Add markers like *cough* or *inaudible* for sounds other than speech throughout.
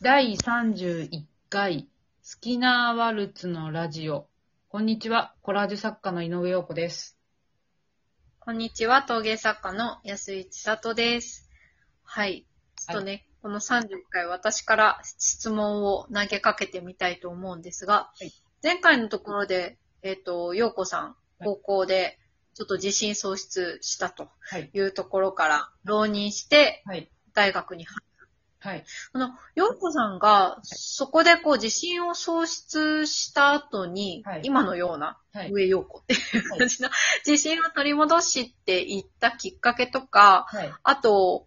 第31回、好きなワルツのラジオ。こんにちは、コラージュ作家の井上陽子です。こんにちは、陶芸作家の安井千里です。はい。ちょっとね、この31回私から質問を投げかけてみたいと思うんですが、はい前回のところで、えっ、と、陽子さん、い高校でちょっと自信喪失したとはい。いうところから浪人してはい。大学に入る。はい。あの、陽子さんがそこでこう自信を喪失した後に、はい今のようなはい。上陽子っていう感じの、自信を取り戻していったきっかけとか、はい。あと、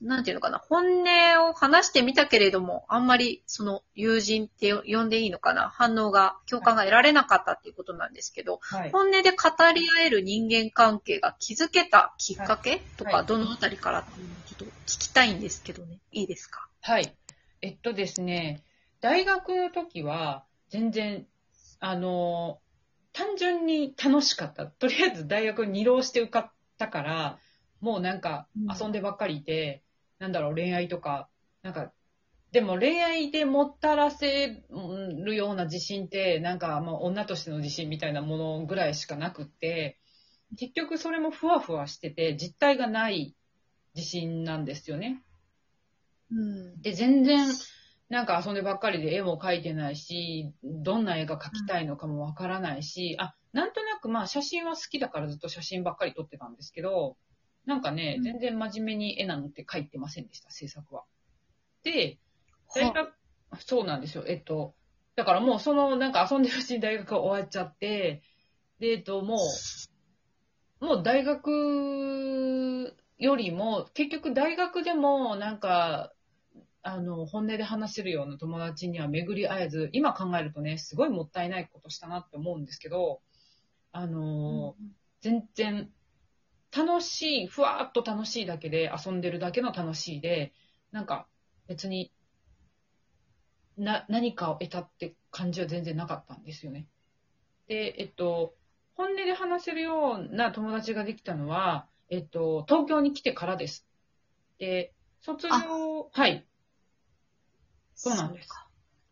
なんていうのかな、本音を話してみたけれども、あんまりその友人って呼んでいいのかな、反応が、共感が得られなかったっていうことなんですけど、はい。本音で語り合える人間関係が築けたきっかけとか、はいどのあたりからっていうの聞きたいんですけどね、いいですか？はい。えっとですね、大学の時は、全然、あの、単純に楽しかった。とりあえず大学に二浪して受かったから、もうなんかうん遊んでばっかりいて、なんだろう、恋愛とか、なんか、でも恋愛でもたらせるような自信って、なんかまあ女としての自信みたいなものぐらいしかなくって、結局それもふわふわしてて、実体がない自信なんですよね。うん。で、全然、なんか遊んでばっかりで絵も描いてないし、どんな絵が描きたいのかもわからないし、あ、なんとなくまあ写真は好きだからずっと写真ばっかり撮ってたんですけど、なんかね、うん全然真面目に絵なんて描いてませんでした、制作は。で、大学、そうなんですよ。えっと、だからもうその、なんか遊んでるうちに大学が終わっちゃって、で、えっと、もう、もう大学よりも、結局大学でも、なんか、あの、本音で話せるような友達には巡り会えず、今考えるとね、すごいもったいないことしたなって思うんですけど、あの、全然、楽しい、ふわーっと楽しいだけで、遊んでるだけの楽しいで、なんか別に、な、何かを得たって感じは全然なかったんですよね。で、えっと、本音で話せるような友達ができたのは、えっと、東京に来てからです。で、卒業、はい、そうなんです。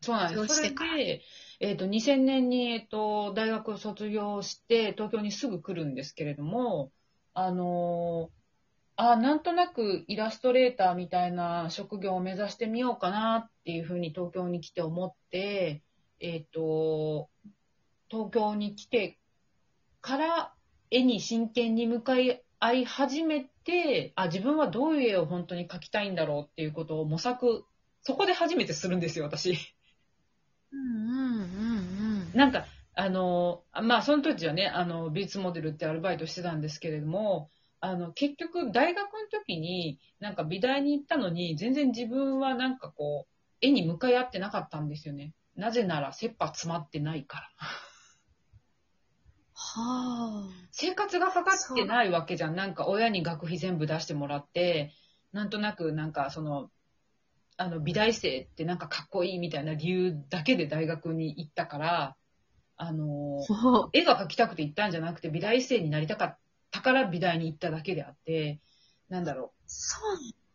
そうなんです。それで、えっ、と、2000年に、えっ、と、大学を卒業して、東京にすぐ来るんですけれども、あのーあ、なんとなくイラストレーターみたいな職業を目指してみようかなっていうふうに東京に来て思って、えっ、と、東京に来てから絵に真剣に向かい合い始めて、あ、自分はどういう絵を本当に描きたいんだろうっていうことを模索、そこで初めてするんですよ、私。うんうんうんうん。なんか、あの、まあ、その時はね、あの、美術モデルってアルバイトしてたんですけれども、あの、結局、大学の時に、なんか美大に行ったのに、全然自分はなんかこう、絵に向かい合ってなかったんですよね。なぜなら、切羽詰まってないから。はあ。生活がかかってないわけじゃん。なんか親に学費全部出してもらって、なんとなくなんかその、あの美大生ってなんかかっこいいみたいな理由だけで大学に行ったから、あの、絵が描きたくて行ったんじゃなくて美大生になりたかったから美大に行っただけであって、なんだろそ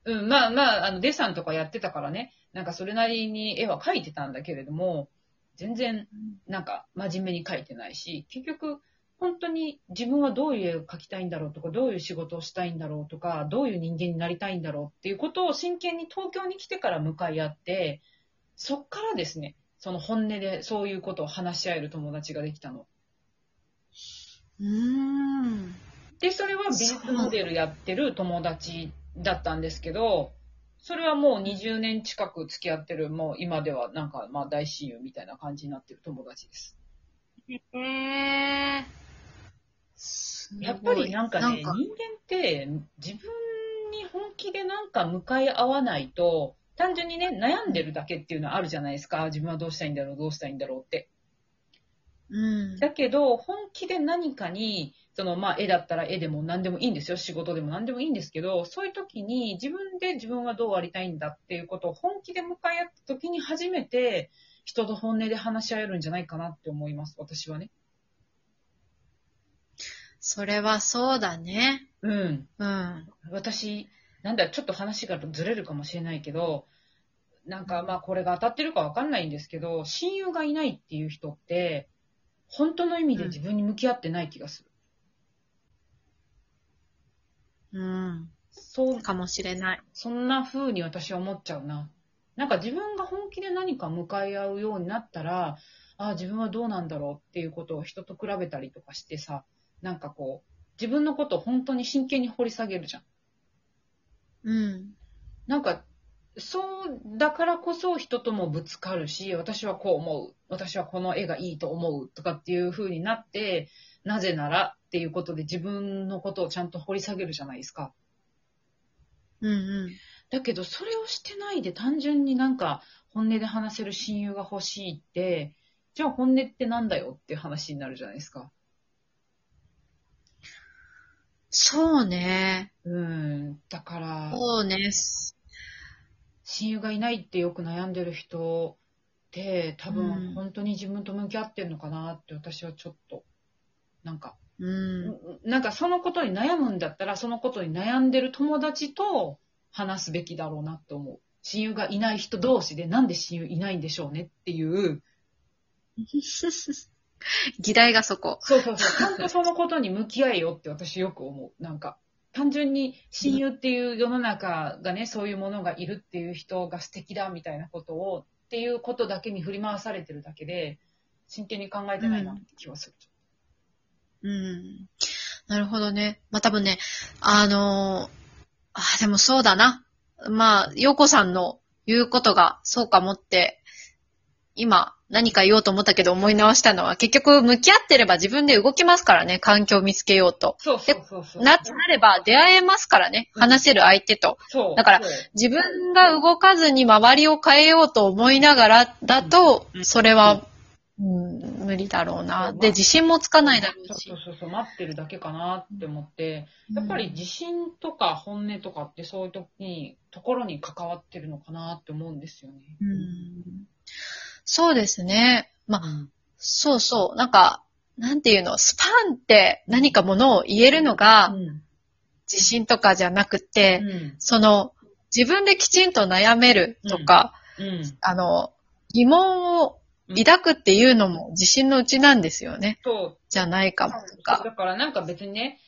う。う。うん、まあまあ、あのデッサンとかやってたからね、なんかそれなりに絵は描いてたんだけれども、全然なんか真面目に描いてないし、結局、本当に自分はどういう絵を描きたいんだろうとか、どういう仕事をしたいんだろうとか、どういう人間になりたいんだろうっていうことを真剣に東京に来てから向かい合って、そっからですね、その本音でそういうことを話し合える友達ができたの。うーん。で、それは美術モデルやってる友達だったんですけど、それはもう20年近く付き合ってる、もう今ではなんかまあ大親友みたいな感じになってる友達です。へえ。やっぱりなんかね、人間って自分に本気でなんか向かい合わないと、単純にね、悩んでるだけっていうのはあるじゃないですか。自分はどうしたいんだろう、どうしたいんだろうって。うん。だけど、本気で何かに、その、まあ、絵だったら絵でも何でもいいんですよ。仕事でも何でもいいんですけど、そういう時に自分で自分はどうありたいんだっていうことを本気で向かい合った時に初めて、人と本音で話し合えるんじゃないかなって思います。私はね。それはそうだね。うん。うん。私、なんだ、ちょっと話がずれるかもしれないけど、なんかまあこれが当たってるかわかんないんですけど、親友がいないっていう人って、本当の意味で自分に向き合ってない気がする。うん。そう、かもしれない。そんな風に私は思っちゃうな。なんか自分が本気で何か向かい合うようになったら、ああ、自分はどうなんだろうっていうことを人と比べたりとかしてさ、なんかこう、自分のことを本当に真剣に掘り下げるじゃん。うん。なんか、そうだからこそ人ともぶつかるし、私はこう思う。私はこの絵がいいと思うとかっていう風になって、なぜならっていうことで自分のことをちゃんと掘り下げるじゃないですか。うんうん。だけど、それをしてないで単純になんか本音で話せる親友が欲しいって、じゃあ本音ってなんだよっていう話になるじゃないですか。そうね。うん。だから、そうね。親友がいないってよく悩んでる人って多うん分本当に自分と向き合ってるのかなって私はちょっと、なんか、うん。なんかそのことに悩むんだったらそのことに悩んでる友達と話すべきだろうなって思う。親友がいない人同士でなんで親友いないんでしょうねっていう、*laughs* *laughs* 議題がそこ。そうそうそう。ちゃんとそのことに向き合えよって私よく思う。なんか、単純に親友っていう世の中がね、そういうものがいるっていう人が素敵だみたいなことを、っていうことだけに振り回されてるだけで、真剣に考えてないなって気はする。うん。なるほどね。まあ、多分ね、あのーあ、でもそうだな。まあ、洋子さんの言うことがそうかもって、今何か言おうと思ったけど思い直したのは、結局向き合ってれば自分で動きますからね、環境を見つけようと。そうそうそうそう。な、なれば出会えますからね、うん話せる相手と。そう。だから自分が動かずに周りを変えようと思いながらだとう、んそれは、うん、無理だろうな。で、自信もつかないだろうしそう。そうそう、待ってるだけかなって思って、やっぱり自信とか本音とかってそういう時に、ところに関わってるのかなって思うんですよね。うんそうですね。まあ、うんそうそう。なんか、なんていうの、スパンって何かものを言えるのがうん自信とかじゃなくて、うんその、自分できちんと悩めるとか、うんあの、疑問を抱くっていうのも自信のうちなんですよね。そうじゃないかもとか。だからなんか別にね、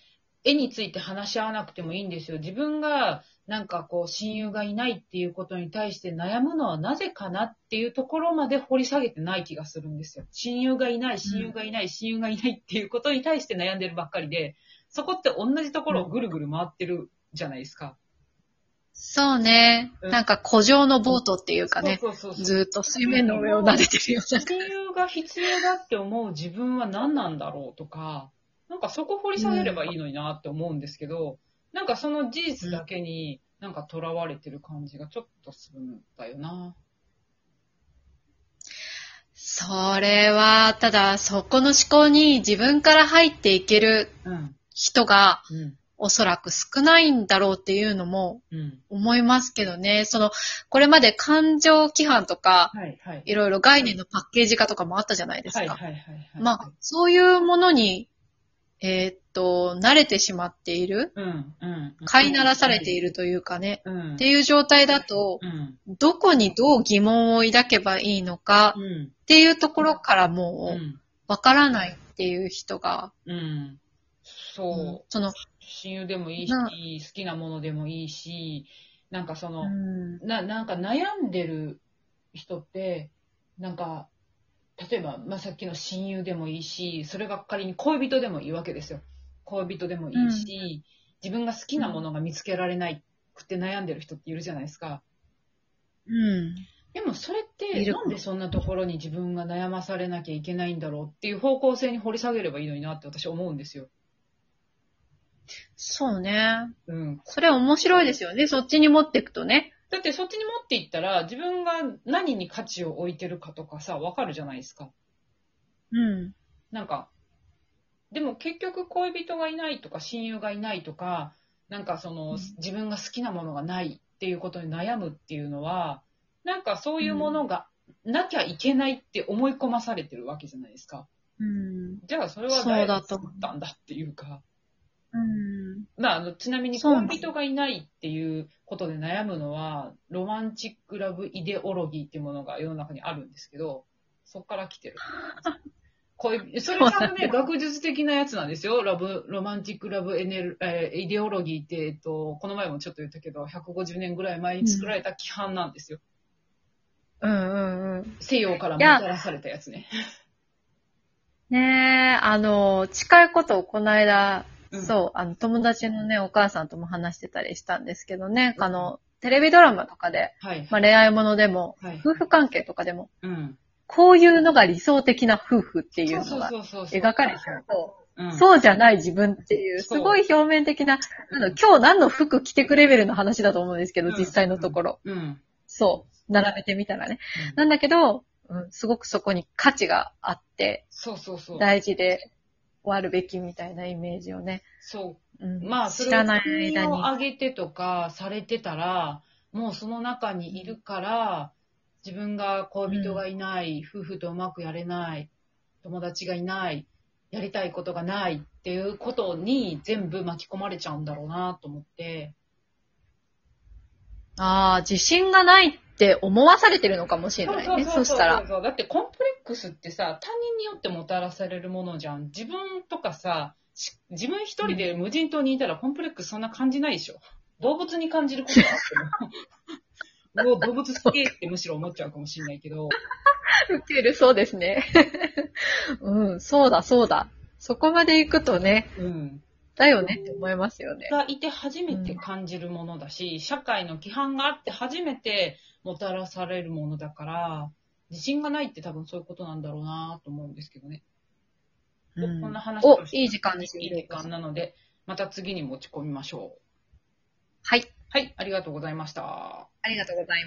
絵について話し合わなくてもいいんですよ。自分がなんかこう親友がいないっていうことに対して悩むのはなぜかなっていうところまで掘り下げてない気がするんですよ。親友がいない、親友がいない、親友がいないっていうことに対して悩んでるばっかりで、そこって同じところをぐるぐる回ってるじゃないですか。そうね。うんなんか古城のボートっていうかね、そうそうそう。ずーっと水面の上を撫でてるような。親友が必要だって思う自分は何なんだろうとか、なんかそこ掘り下げればいいのになって思うんですけど、なんかその事実だけになんか囚われてる感じがちょっとするんだよな。それは、ただ、そこの思考に自分から入っていけるうん。人がうん。おそらく少ないんだろうっていうのもうん。思いますけどね。その、これまで感情規範とか、はいはい。いろいろ概念のパッケージ化とかもあったじゃないですか。まあ、そういうものに、えーっと、慣れてしまっている、うんうん。飼いならされているというかね、うん。っていう状態だと、うん。どこにどう疑問を抱けばいいのかうん。っていうところからう。もうんわからないっていう人が、うん。そう。その、親友でもいいなし、好きなものでもいいし、なんかその、うんな、なんか悩んでる人って、なんか、例えば、まあ、さっきの親友でもいいし、それが仮に恋人でもいいわけですよ。恋人でもいいし、自分が好きなものが見つけられないくて悩んでる人っているじゃないですか。うん。でもそれって、なんでそんなところに自分が悩まされなきゃいけないんだろうっていう方向性に掘り下げればいいのになって私は思うんですよ。そうね。うん。それ面白いですよね。そっちに持っていくとね。だってそっちに持っていったら、自分が何に価値を置いてるかとかさ、わかるじゃないですか。うん。なんか、でも結局恋人がいないとか親友がいないとか、なんかその、うん自分が好きなものがないっていうことに悩むっていうのは、なんかそういうものがなきゃいけないって思い込まされてるわけじゃないですか。うん。じゃあそれはそう誰がだと作ったんだっていうか。うん。うん。まあ、あの、ちなみに恋人がいないっていうことで悩むのは、ロマンチックラブイデオロギーっていうものが世の中にあるんですけど、そこから来てる。*laughs* 恋それちゃんとね、学術的なやつなんですよ。ラブ、ロマンチックラブエネル、えーイデオロギーって、えっと、この前もちょっと言ったけど、150年ぐらい前に作られた規範なんですよ。うんうんうん。西洋からもたらされたやつね。ねえ、あの、近いことをこの間、うんそう、あの、友達のね、お母さんとも話してたりしたんですけどね、うんあの、テレビドラマとかで、はい。まあ、恋愛ものでも、はい。夫婦関係とかでも、うん。こういうのが理想的な夫婦っていうのが。描かれてると、うん。そうじゃない自分っていう、すごい表面的な、あの今日何の服着てくレベルの話だと思うんですけど、うん実際のところ。うん。そう。並べてみたらね。うんなんだけど、うん、すごくそこに価値があって、そうそうそう。大事で終わるべきみたいなイメージをね。そう。うん、まあ、知らない国間に。を上げてとかされてたら、もうその中にいるから、自分が恋人がいない、夫婦とうまくやれない、友達がいない、やりたいことがないっていうことに全部巻き込まれちゃうんだろうなと思って。ああ、自信がないって思わされてるのかもしれないね。そしたら。だってコンプレックスってさ、他人によってもたらされるものじゃん。自分とかさ、し自分一人で無人島にいたらコンプレックスそんな感じないでしょ。動物に感じることがあっても。も *laughs* う動物好きってむしろ思っちゃうかもしれないけど。ウケる、そうですね。*laughs* うん、そうだ、そうだ。そこまで行くとね、うん。だよねって思いますよね。がいて初めて感じるものだし、社会の規範があって初めてもたらされるものだから、自信がないって多分そういうことなんだろうなと思うんですけどね。うんこんな話おを、していい時間ですね。いい時間なので、また次に持ち込みましょう。はい。はい、ありがとうございました。ありがとうございます。